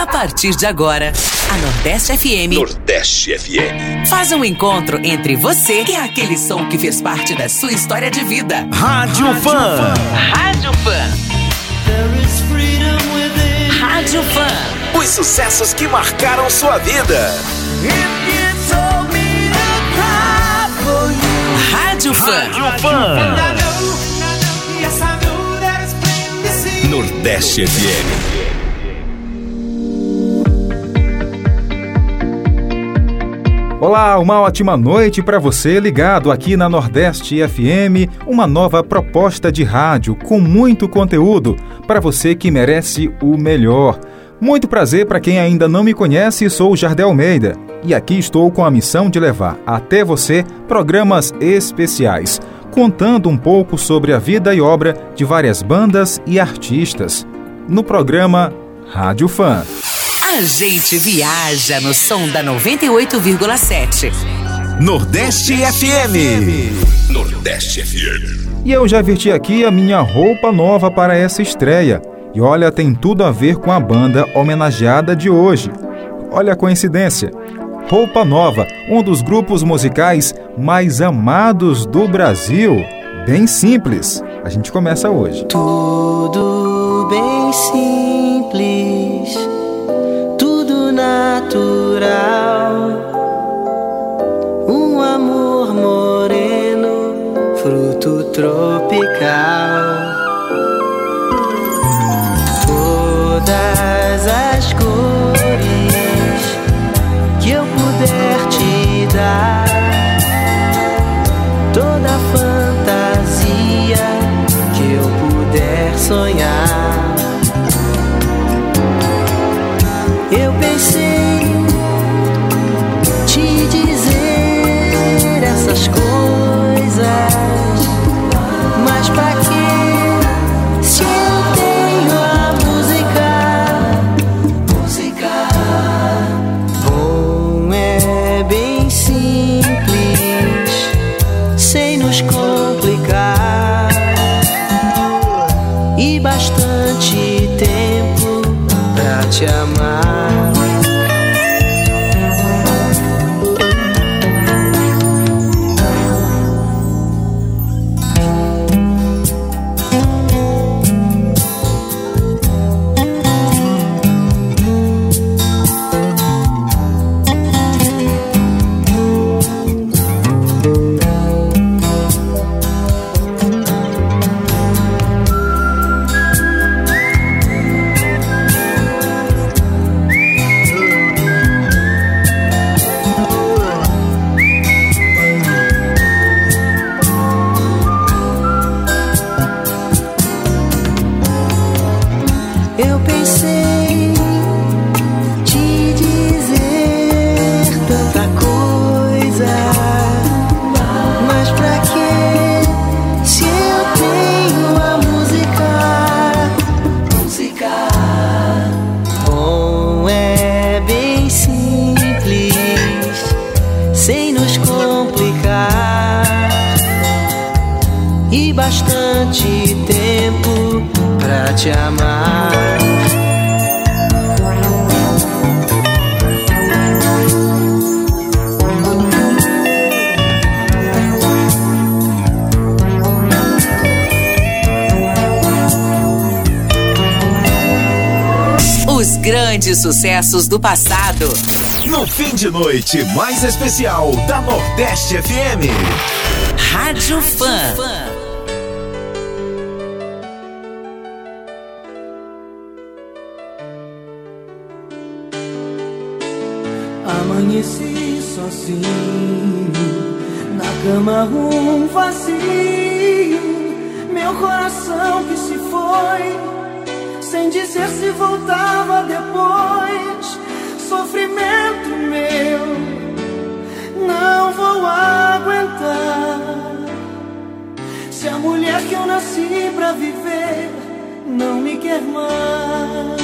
A partir de agora, a Nordeste FM. Nordeste FM. Faz um encontro entre você e aquele som que fez parte da sua história de vida. Rádio, Rádio Fã. Fã. Rádio Fã. Rádio Fã. Os sucessos que marcaram sua vida. Rádio Fã. Rádio Fã. Nordeste FM. Olá, uma ótima noite para você ligado aqui na Nordeste FM, uma nova proposta de rádio com muito conteúdo para você que merece o melhor. Muito prazer para quem ainda não me conhece, sou Jardel Almeida e aqui estou com a missão de levar até você programas especiais, contando um pouco sobre a vida e obra de várias bandas e artistas. No programa Rádio Fã. A gente viaja no som da 98,7. Nordeste FM. Nordeste FM. E eu já vesti aqui a minha roupa nova para essa estreia. E olha, tem tudo a ver com a banda homenageada de hoje. Olha a coincidência. Roupa Nova, um dos grupos musicais mais amados do Brasil. Bem simples. A gente começa hoje. Tudo bem simples natural. Um amor moreno, fruto tropical. Todas as cores que eu puder te dar. Toda fantasia que eu puder sonhar. Grandes sucessos do passado. No fim de noite mais especial da Nordeste FM. Rádio Fã. Amanheci sozinho, na cama um vazio, meu coração que se foi sem dizer se voltava depois. Sofrimento meu, não vou aguentar. Se a mulher que eu nasci pra viver não me quer mais.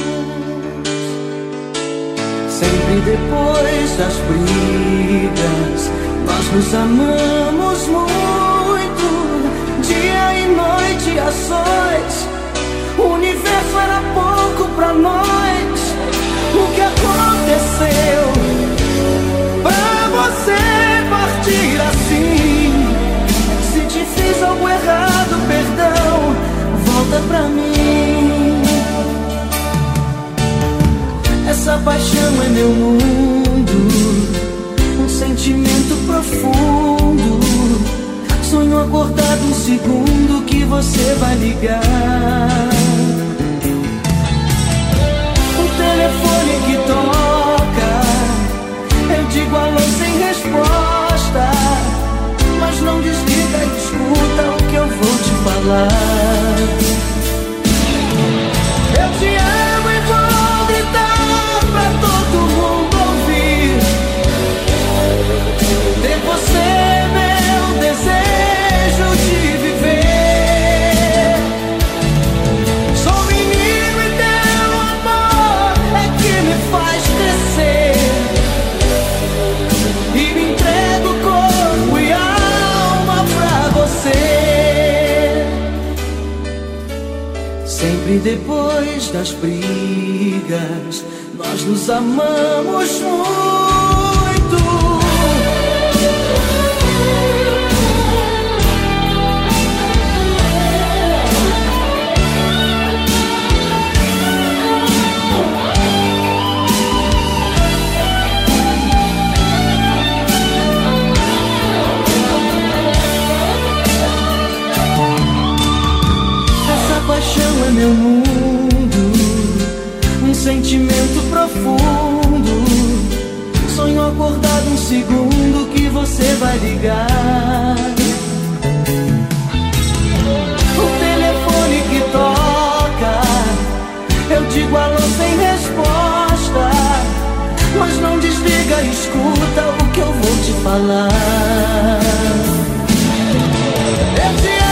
Sempre depois das brigas, nós nos amamos muito, dia e noite branco pra nós o que aconteceu pra você partir assim. Se te fiz algo errado, perdão, volta pra mim. Essa paixão é meu mundo, um sentimento profundo. Sonho acordado um segundo que você vai ligar. Toca, eu digo alô sem resposta. Mas não desliga escuta o que eu vou te falar. Depois das brigas, nós nos amamos muito. Essa paixão é meu mundo, sentimento profundo. Sonho acordado um segundo que você vai ligar. O telefone que toca, eu digo alô sem resposta. Mas não desliga, escuta o que eu vou te falar. Eu te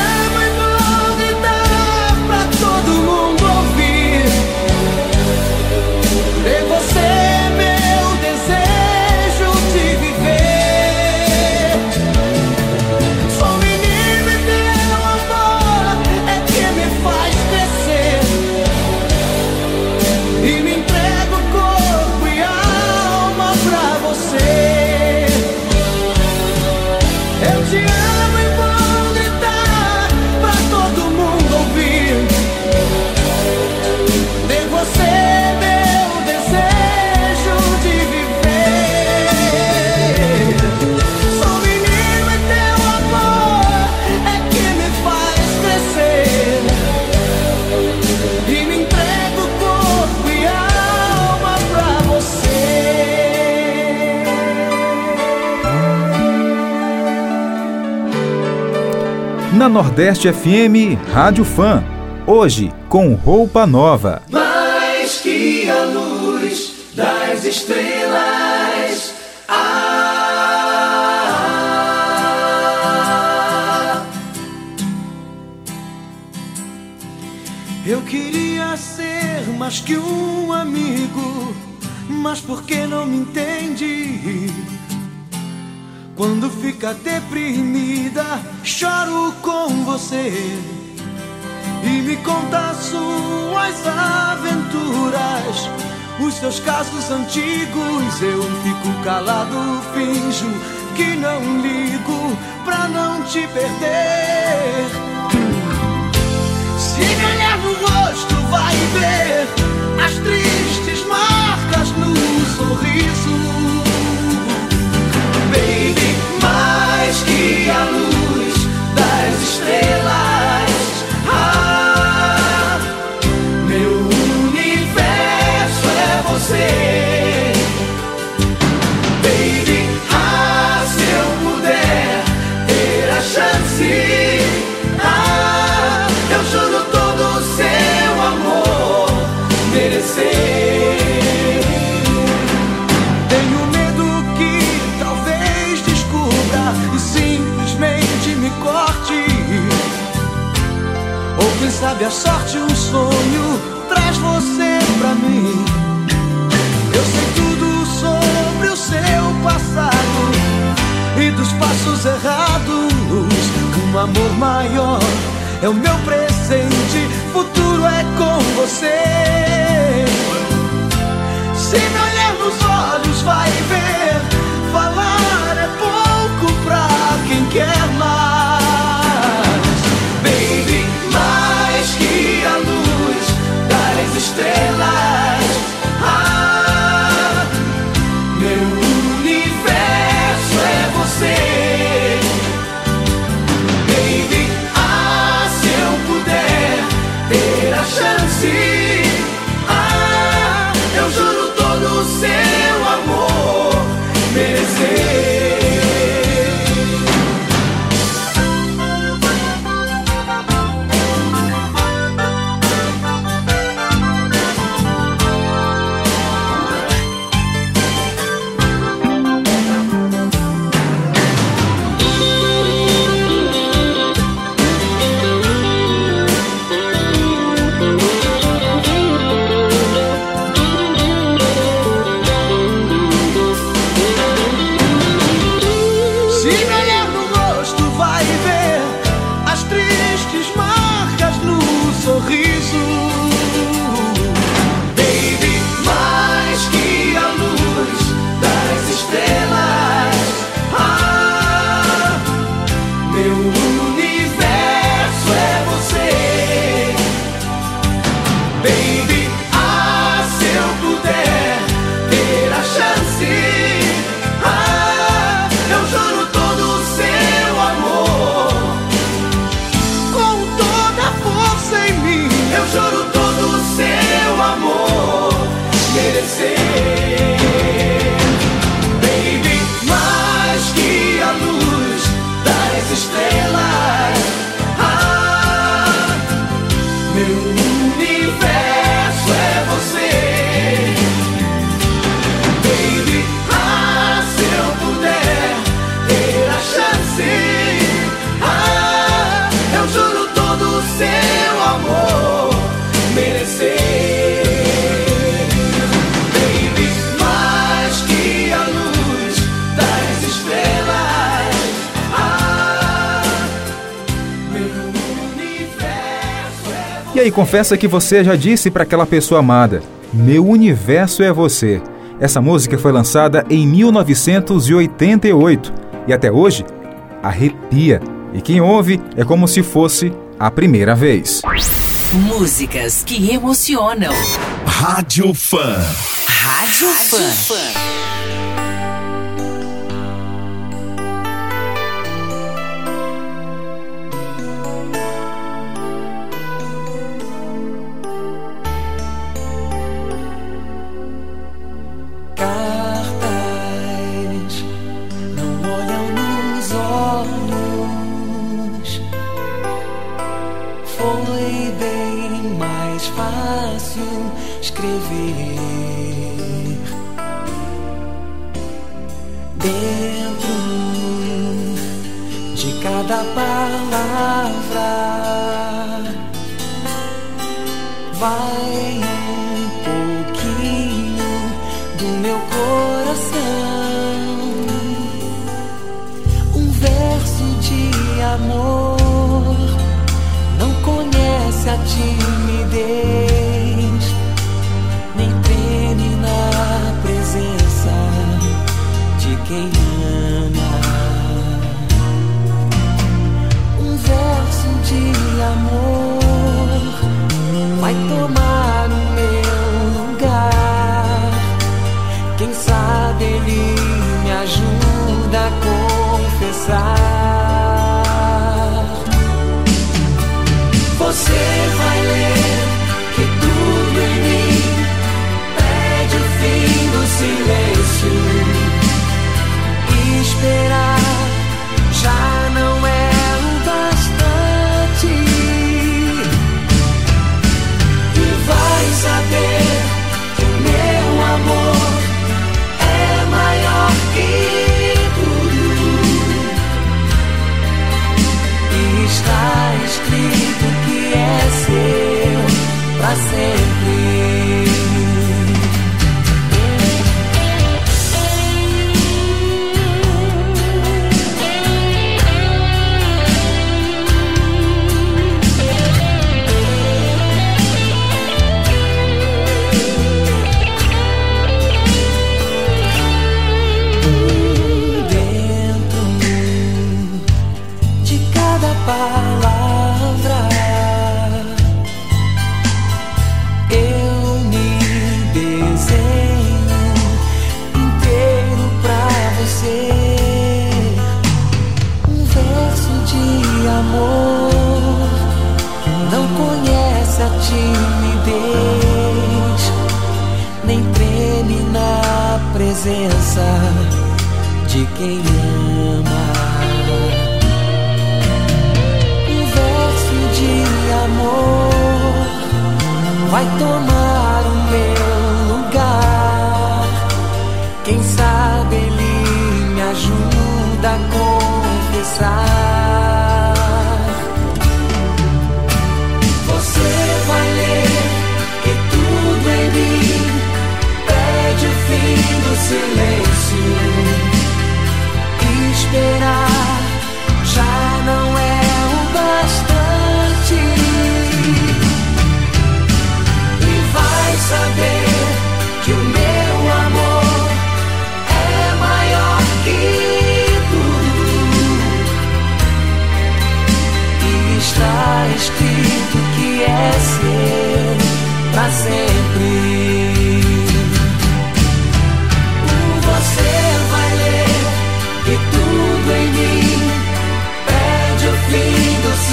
Nordeste FM, Rádio Fã. Hoje, com roupa nova. mais que a luz das estrelas. Ah, eu queria ser mais que um amigo, mas por que não me entende? Quando fica deprimida, choro com você e me conta suas aventuras, os seus casos antigos. Eu fico calado, finjo que não ligo pra não te perder. Se me olhar no rosto, vai ver as tristes marcas no sorriso. Baby, mais que a luz das estrelas. Corte. Ou quem sabe a sorte, um sonho traz você pra mim. Eu sei tudo sobre o seu passado e dos passos errados. Um amor maior é o meu presente, futuro é com você. Se me olhar nos olhos, vai ver. Falar é pouco pra quem quer mais. Ei, confessa que você já disse para aquela pessoa amada: Meu universo é você. Essa música foi lançada em 1988 e até hoje arrepia. E quem ouve é como se fosse a primeira vez. Músicas que emocionam. Rádio Fã. Rádio, Fã. Cartas meu coração. Um verso de amor não conhece a timidez, nem treme na presença de quem timidez nem treme na presença de quem ama. Um verso de amor vai tomar silêncio. Esperar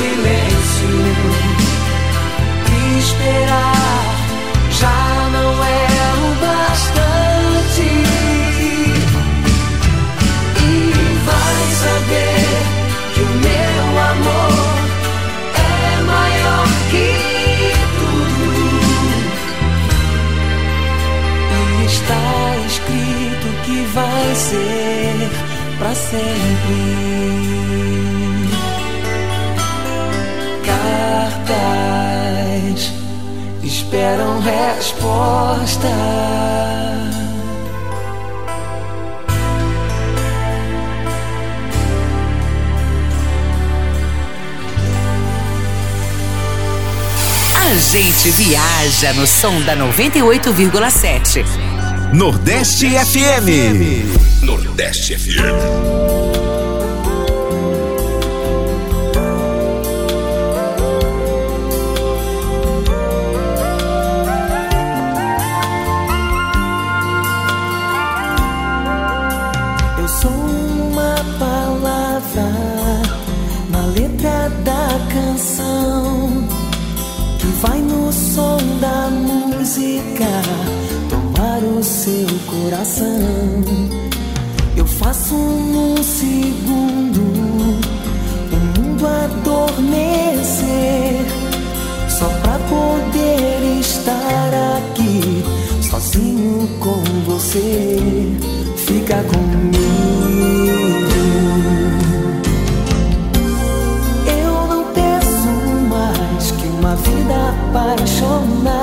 silêncio. Esperar já não é o bastante. E vai saber que o meu amor é maior que tudo. Está escrito que vai ser pra sempre. cartas esperam resposta. A gente viaja no som da 98,7. Nordeste, Nordeste FM. FM. Nordeste FM. seu coração. Eu faço um segundo o mundo adormecer, só pra poder estar aqui, sozinho com você. Fica comigo. Eu não peço mais que uma vida apaixonada.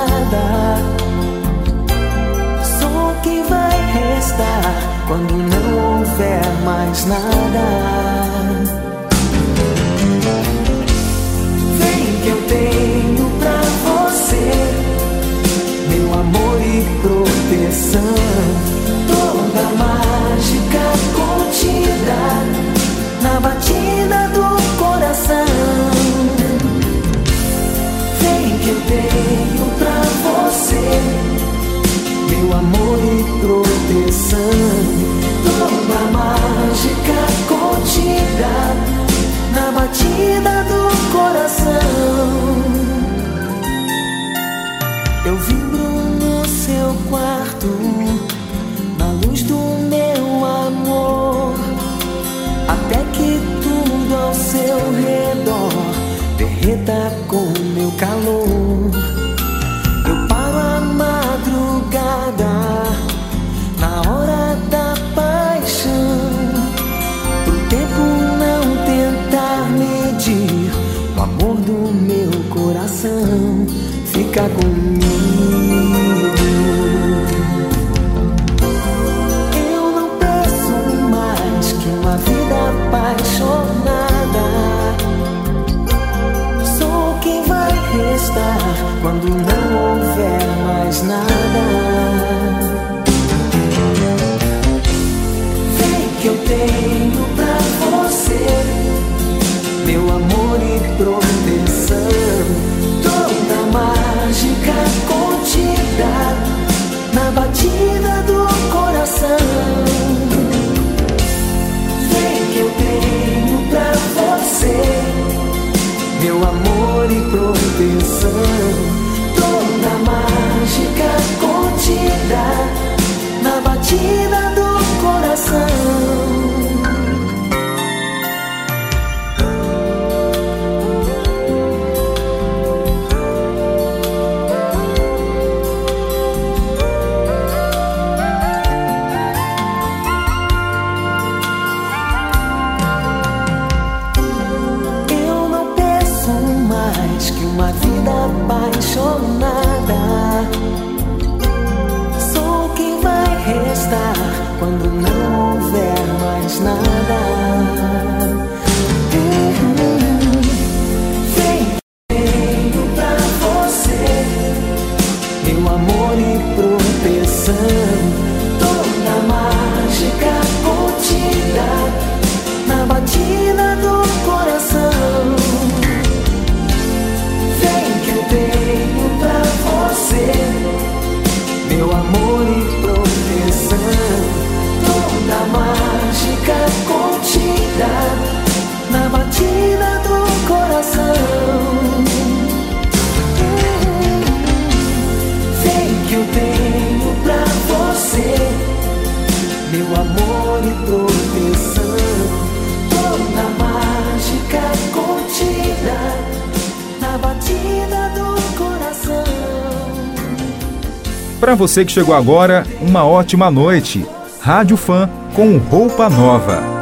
basta quando não houver mais nada. Vem que eu tenho pra você, meu amor e proteção. Toda mágica contida na batida do coração. Vem que eu tenho pra você seu amor e proteção. toda mágica contida na batida do coração. Eu vibro no seu quarto Para você que chegou agora, uma ótima noite. Rádio Fã com roupa nova.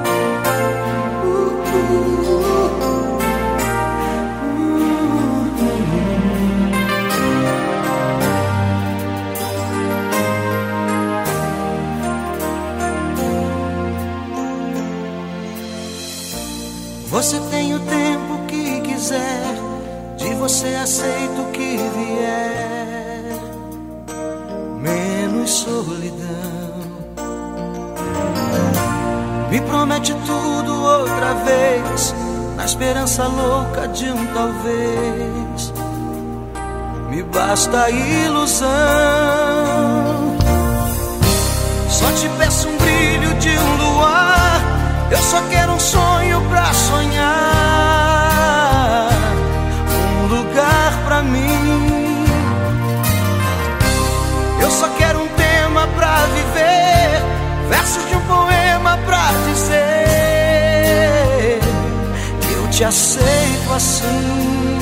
Te aceito assim.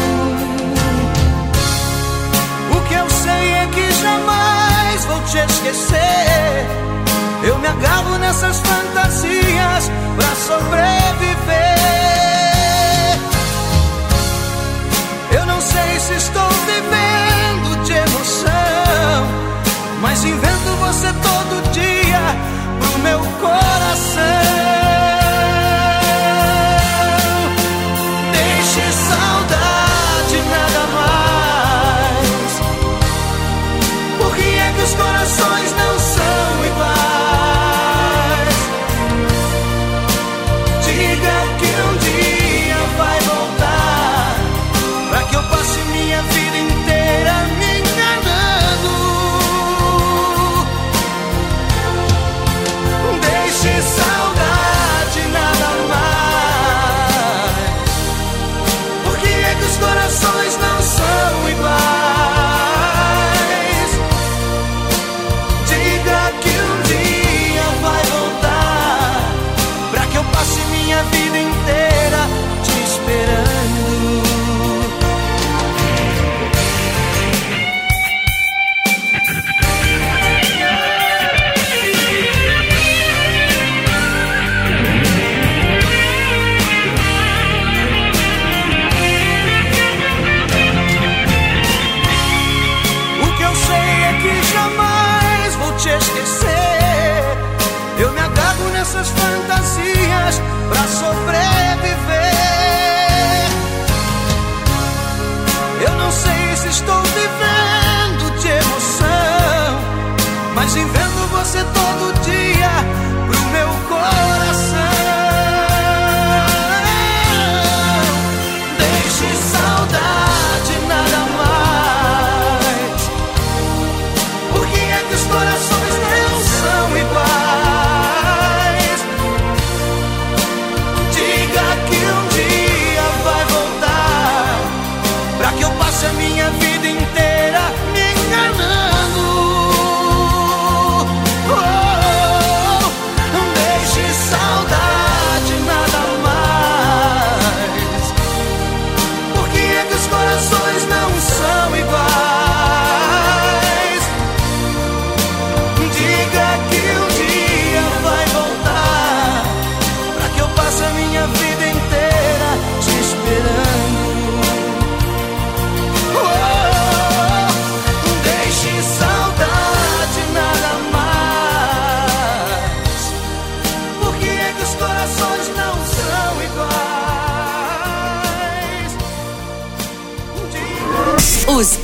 O que eu sei é que jamais vou te esquecer. Eu me agarro nessas fantasias pra sobreviver. Eu não sei se estou vivendo de emoção, mas invento você todo dia pro meu coração.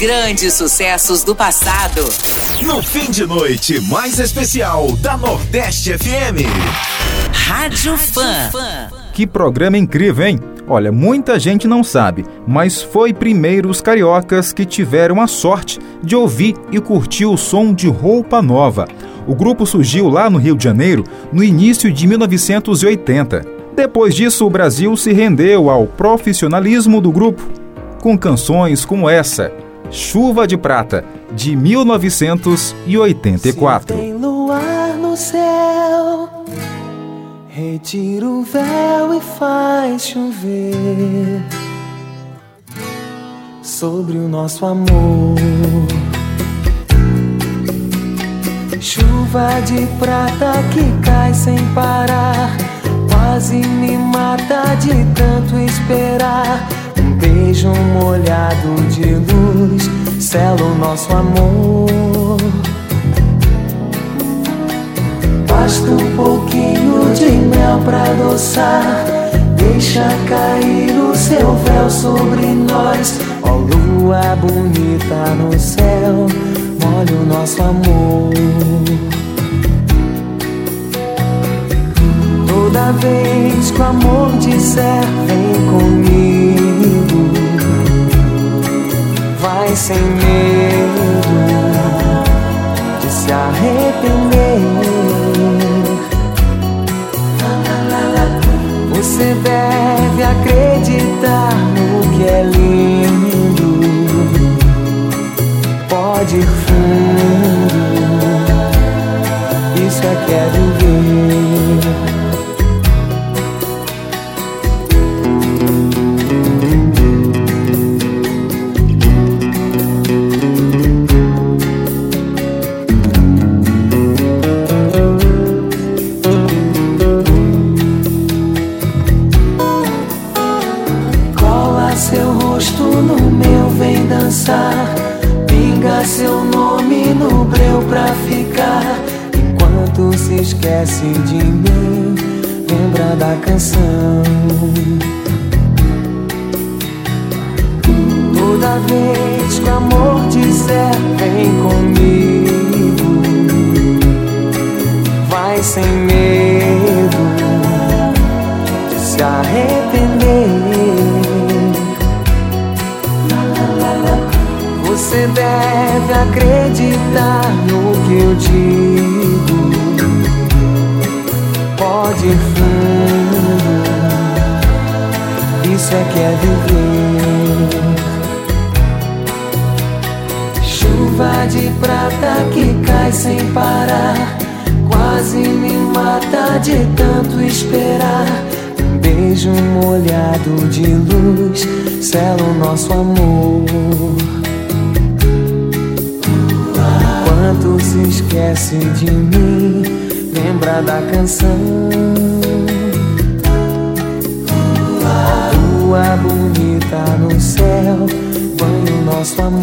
Grandes sucessos do passado. No fim de noite mais especial da Nordeste FM. Rádio Fã. Que programa incrível, hein? Olha, muita gente não sabe, mas foi primeiro os cariocas que tiveram a sorte de ouvir e curtir o som de Roupa Nova. O grupo surgiu lá no Rio de Janeiro no início de 1980. Depois disso, o Brasil se rendeu ao profissionalismo do grupo, com canções como essa, Chuva de Prata, de 1984. Se tem luar no céu, retira o véu e faz chover sobre o nosso amor. Chuva de prata que cai sem parar, quase me mata de tanto esperar. Beijo molhado de luz sela o nosso amor. Basta um pouquinho de mel pra adoçar. Deixa cair o seu véu sobre nós. Ó lua bonita no céu, molha o nosso amor. Toda vez que o amor disser vem comigo, vai sem medo de se arrepender. Você deve acreditar no que é lindo. Pode ir fundo, isso é que é viver. Esquece de mim, lembra da canção. Toda vez que o amor disser vem comigo, vai sem medo de se arrepender. Você deve acreditar no que eu digo. Ir fundo, isso é que é viver. Chuva de prata que cai sem parar. Quase me mata de tanto esperar. Um beijo molhado de luz sela o nosso amor. Enquanto se esquece de mim, lembra da canção. Lua bonita no céu, banha o nosso amor.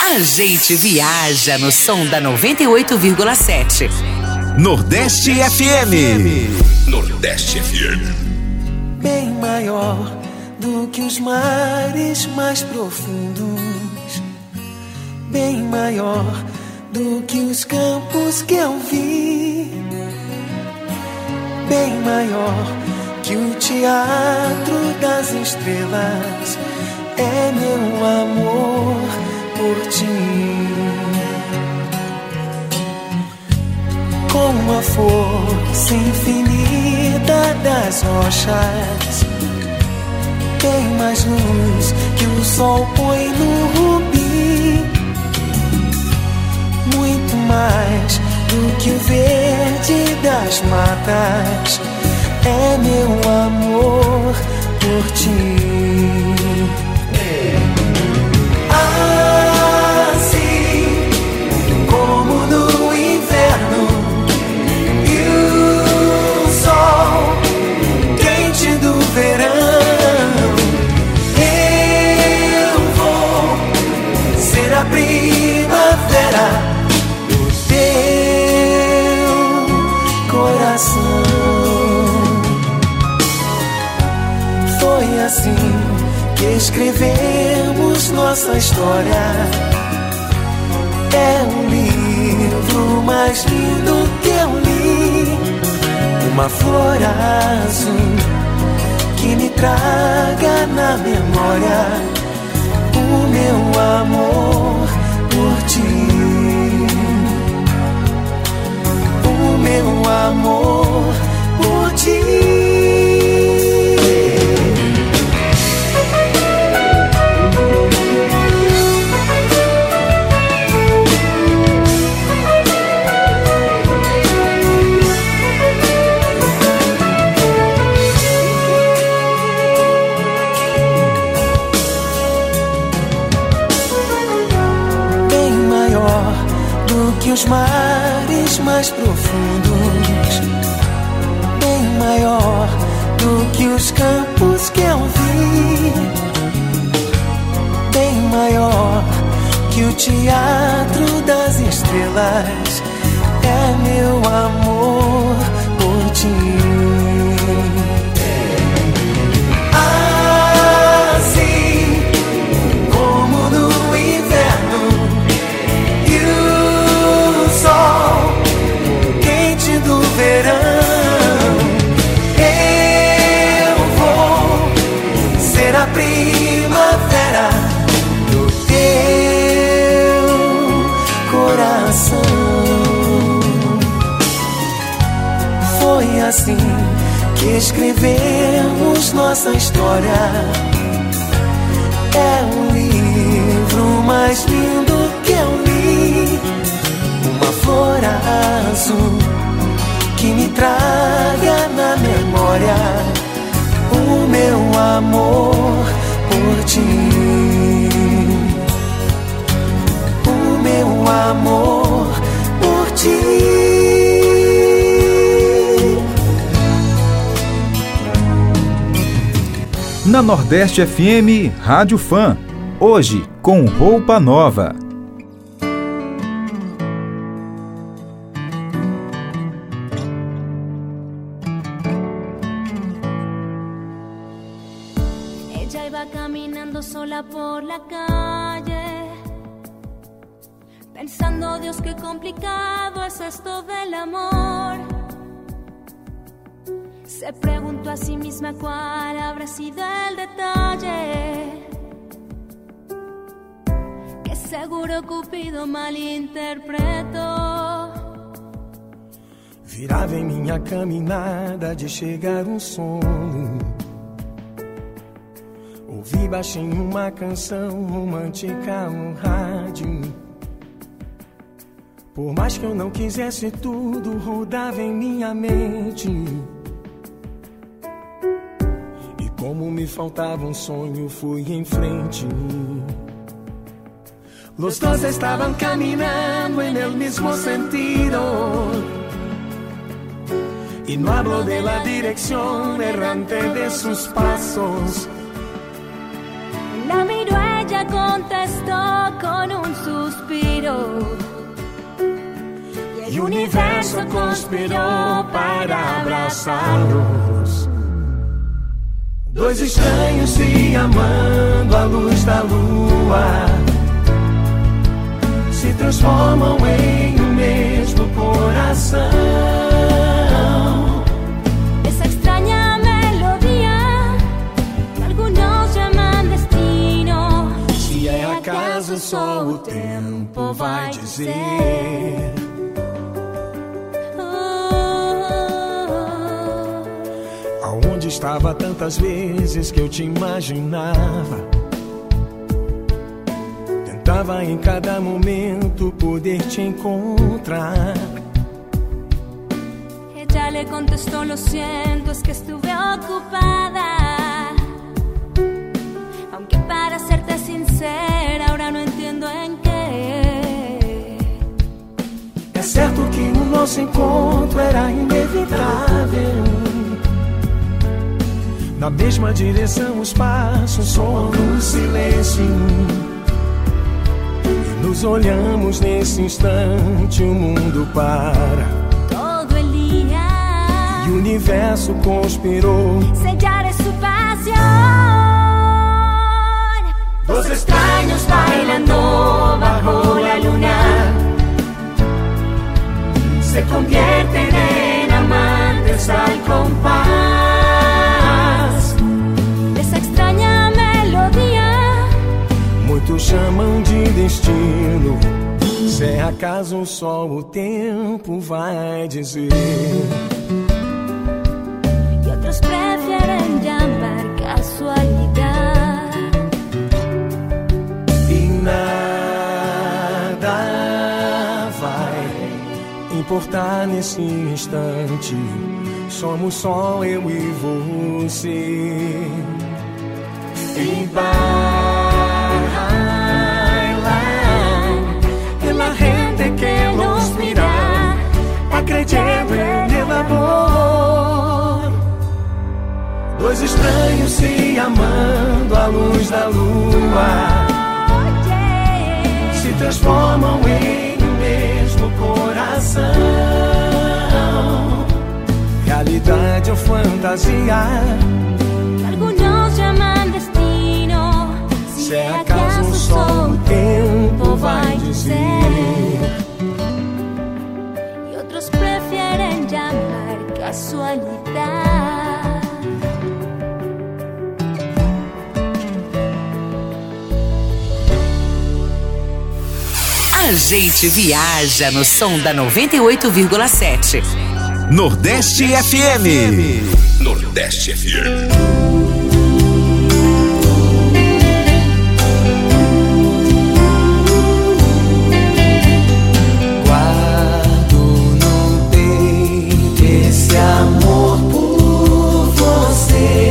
A gente viaja no som da 98,7. Nordeste FM. Nordeste FM. bem maior do que os mares mais profundos, bem maior do que os campos que eu vi, bem maior que o teatro das estrelas. É meu amor por ti. com a força infinita das rochas. Tem mais luz que o sol põe no rubi. Muito mais do que o verde das matas. É meu amor por ti. Primavera no teu coração. Foi assim que escrevemos nossa história. É o livro mais lindo que eu li. Uma flor azul que me traga na memória o meu amor por ti. O meu amor por ti. Na Nordeste FM, Rádio Fã. Hoje, com roupa nova. De chegar um sono. Ouvi baixinho uma canção romântica no rádio. Por mais que eu não quisesse, tudo rodava em minha mente. E como me faltava um sonho, fui em frente. Los dos estaban caminando en el mismo sentido. Y no hablo de la dirección errante de sus pasos. La miró ella, contestó con un suspiro. Y El universo conspiró para abrazarlos. Dois estranhos se amando à luz da lua se transformam em um mesmo coração. Só o tempo vai dizer. Oh, Aonde estava tantas vezes que eu te imaginava? Tentava em cada momento poder te encontrar. Ella le contestó, lo siento, es que estuve ocupada. Aunque para serte sincera, entiendo en qué. É certo que o nosso encontro era inevitável. Na mesma direção, os passos soam no silêncio. E nos olhamos nesse instante, o mundo para. Día. E o universo conspirou. sellar es su pasión. Dos extraños bailando bajo la luna se convierten en amantes al compás. esa extraña melodía. Muitos chamam de destino. Se é acaso, só o tempo vai dizer. Importar nesse instante. Somos só eu e você. E bailar pela gente que nos mira, acredito en el amor. Dois estranhos se amando à luz da lua se transformam em coração. Realidade ou fantasia, algunos llaman destino. se é acaso só o tempo vai dizer. Y otros prefieren llamar casualidad. A gente viaja no som da 98,7. Nordeste FM. Nordeste FM. Guardo no peito esse amor por você.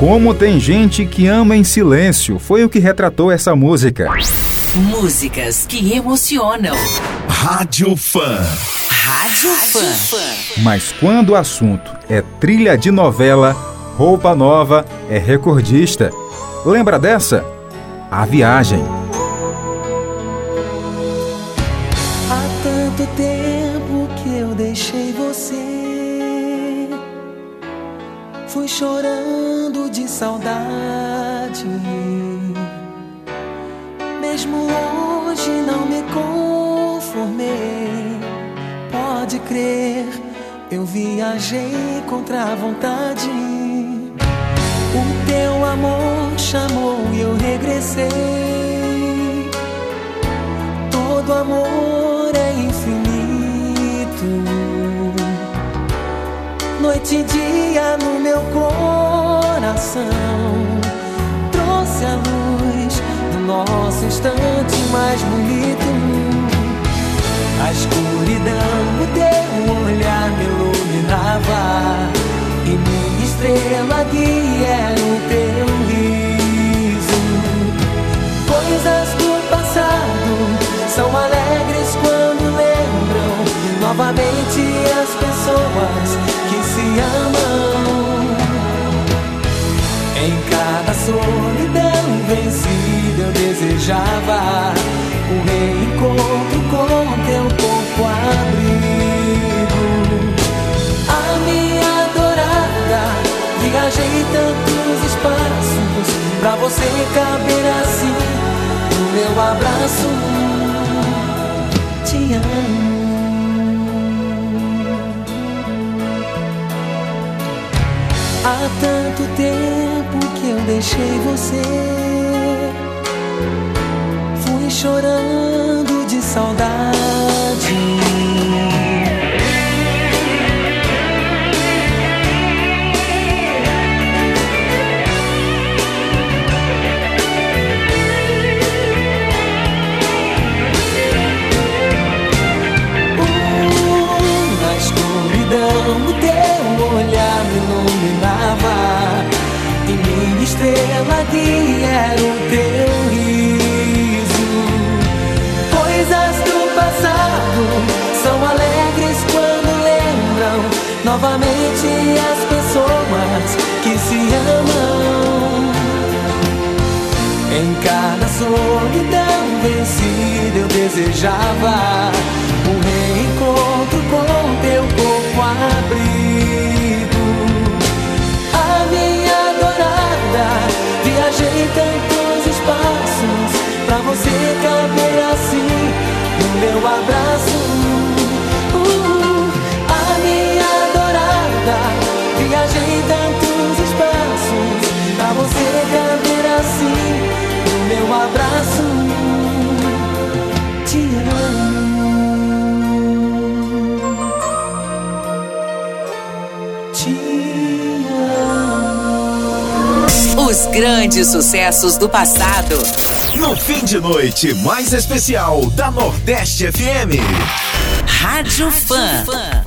Como tem gente que ama em silêncio, foi o que retratou essa música. Músicas que emocionam. Rádio Fã. Rádio Fã. Mas quando o assunto é trilha de novela, roupa nova é recordista. Lembra dessa? A Viagem. Crer, eu viajei contra a vontade. O teu amor chamou e eu regressei. Todo amor é infinito. Noite e dia no meu coração. Trouxe a luz do nosso instante mais bonito. A escuridão do teu olhar me iluminava. E minha estrela guia era o teu riso. Coisas do passado são alegres quando lembram novamente as pessoas que se amam. Em cada solidão vencida eu desejava o reencontro com teu novo abrigo. A minha adorada, viajei tantos espaços pra você caber assim no meu abraço. Te amo. Há tanto tempo que eu deixei você. Fui chorando de saudade. novamente as pessoas que se amam. Em cada solidão vencida eu desejava um reencontro com teu corpo abrigo. A minha adorada, viajei tantos espaços pra você caber assim no meu abraço. andar. Viajei tantos espaços pra você caber assim o meu abraço. Te amo. Os grandes sucessos do passado. No fim de noite mais especial da Nordeste FM. Rádio, Rádio Fã. Fã.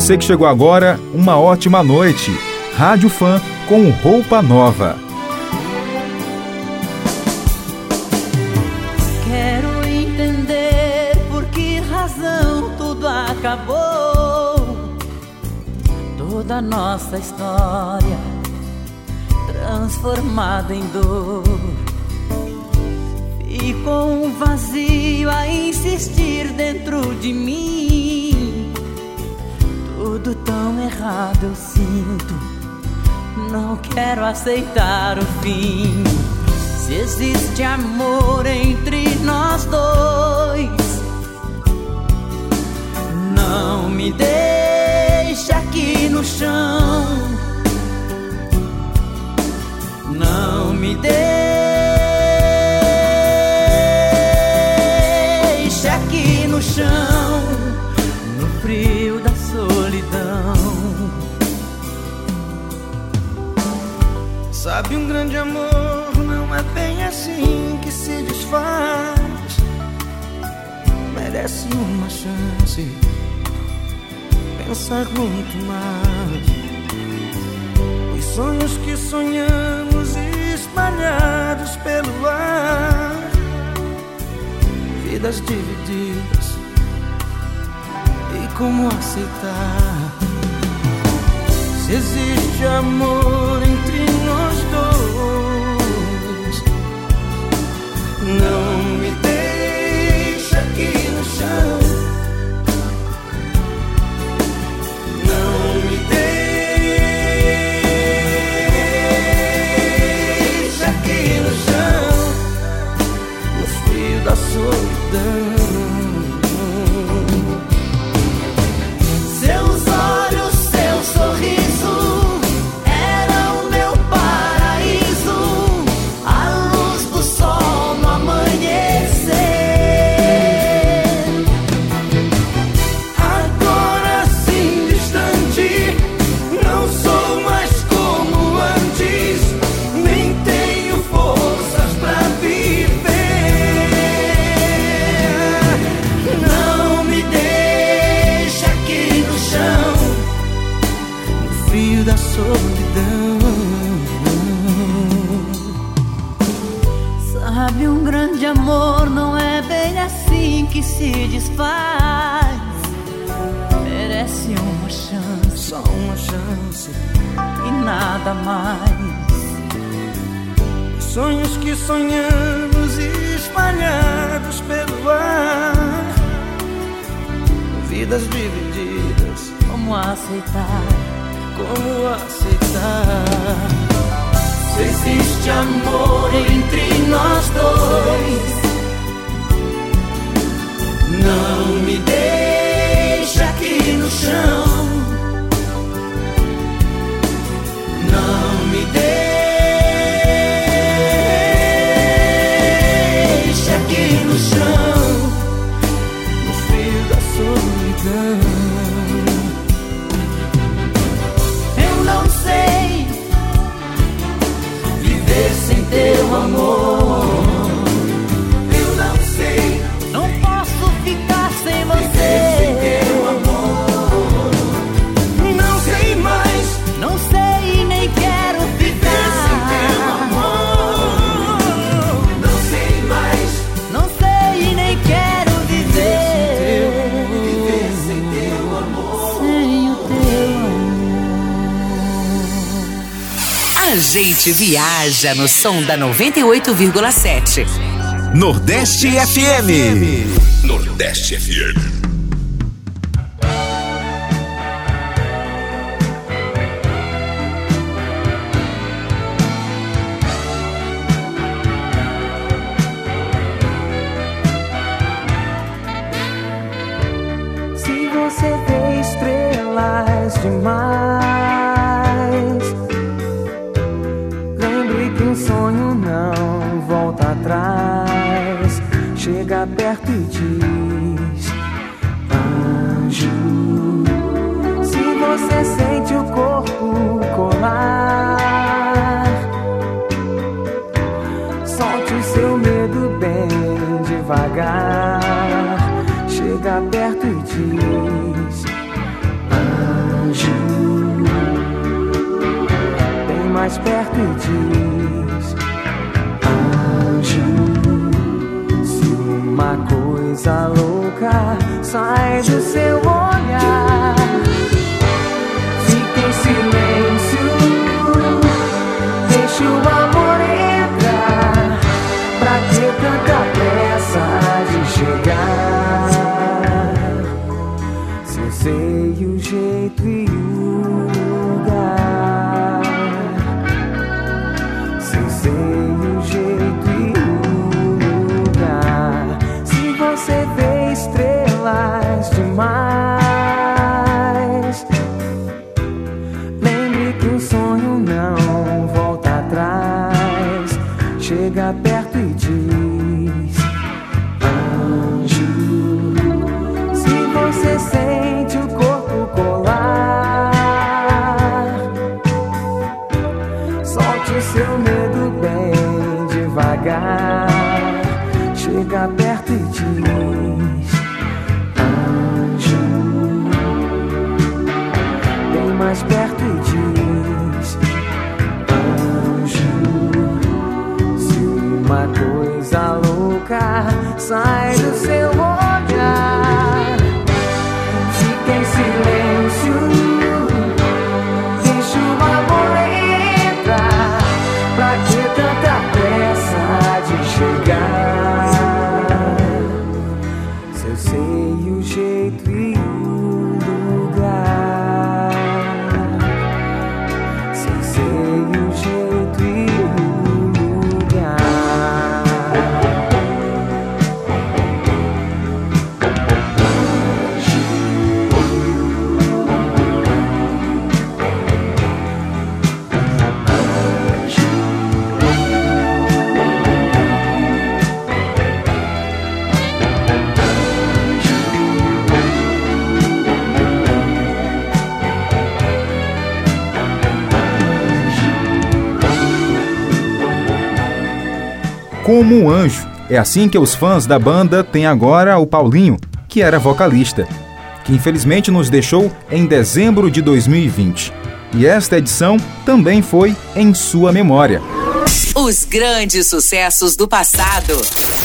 Que chegou agora, uma ótima noite. Rádio Fã com roupa nova. Quero entender por que razão tudo acabou. Toda nossa história transformada em dor. Ficou um vazio a insistir dentro de mim. Errado eu sinto. Não quero aceitar o fim. Se existe amor entre nós dois, não me deixe aqui no chão. Não me deixe aqui no chão, Sabe, um grande amor não é bem assim que se desfaz. Merece uma chance, pensar muito mais. Os sonhos que sonhamos espalhados pelo ar, vidas divididas. E como aceitar? Se existe amor entre não me deixa aqui no chão. Não me deixa aqui no chão, no frio da solidão. Nada mais. Os sonhos que sonhamos espalhados pelo ar, vidas divididas. Como aceitar? Como aceitar? Se existe amor entre nós dois, Não me gente viaja no som da 98,7. Nordeste FM. Nordeste FM. Solte o seu medo bem devagar. Chega perto e diz: Anjo. Bem mais perto e diz: Anjo. Se uma coisa louca sai do seu olho. Como um anjo. É assim que os fãs da banda têm agora o Paulinho, que era vocalista, que infelizmente nos deixou em dezembro de 2020. E esta edição também foi em sua memória. Os grandes sucessos do passado.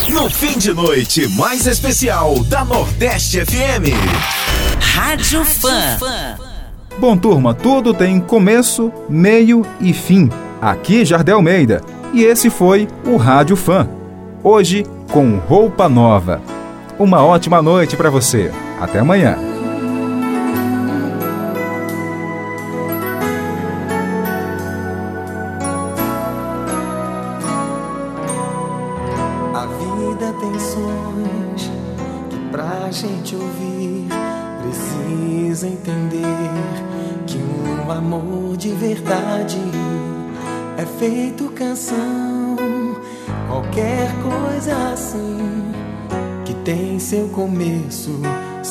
No fim de noite mais especial da Nordeste FM. Rádio Fã. Bom, turma, tudo tem começo, meio e fim. Aqui Jardel Almeida. E esse foi o Rádio Fã. Hoje com roupa nova. Uma ótima noite para você. Até amanhã.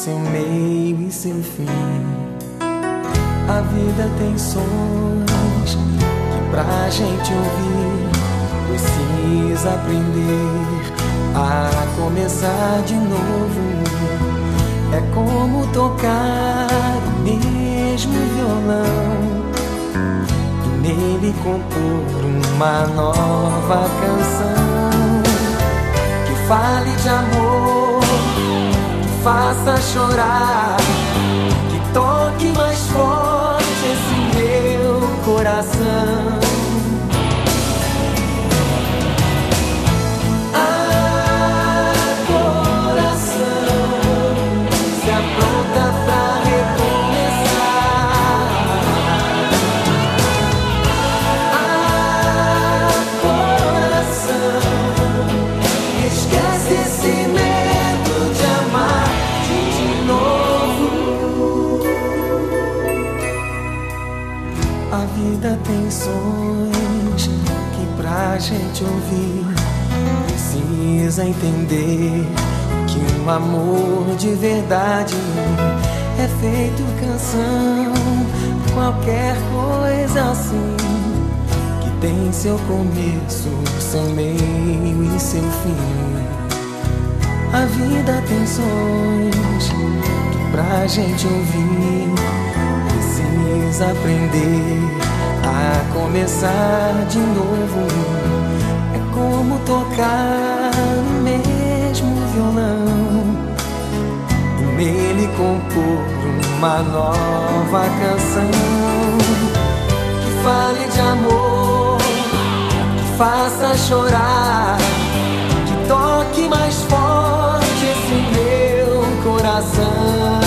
Seu meio e seu fim. A vida tem sons que pra gente ouvir precisa aprender a começar de novo. É como tocar o mesmo violão e nele compor uma nova canção que fale de amor, faça chorar, que toque mais forte esse meu coração. Gente ouvir precisa entender que um amor de verdade é feito canção. Qualquer coisa assim que tem seu começo, seu meio e seu fim. A vida tem sons que pra gente ouvir precisa aprender a começar de novo como tocar o mesmo violão. Nele compor uma nova canção que fale de amor, que faça chorar, que toque mais forte esse meu coração.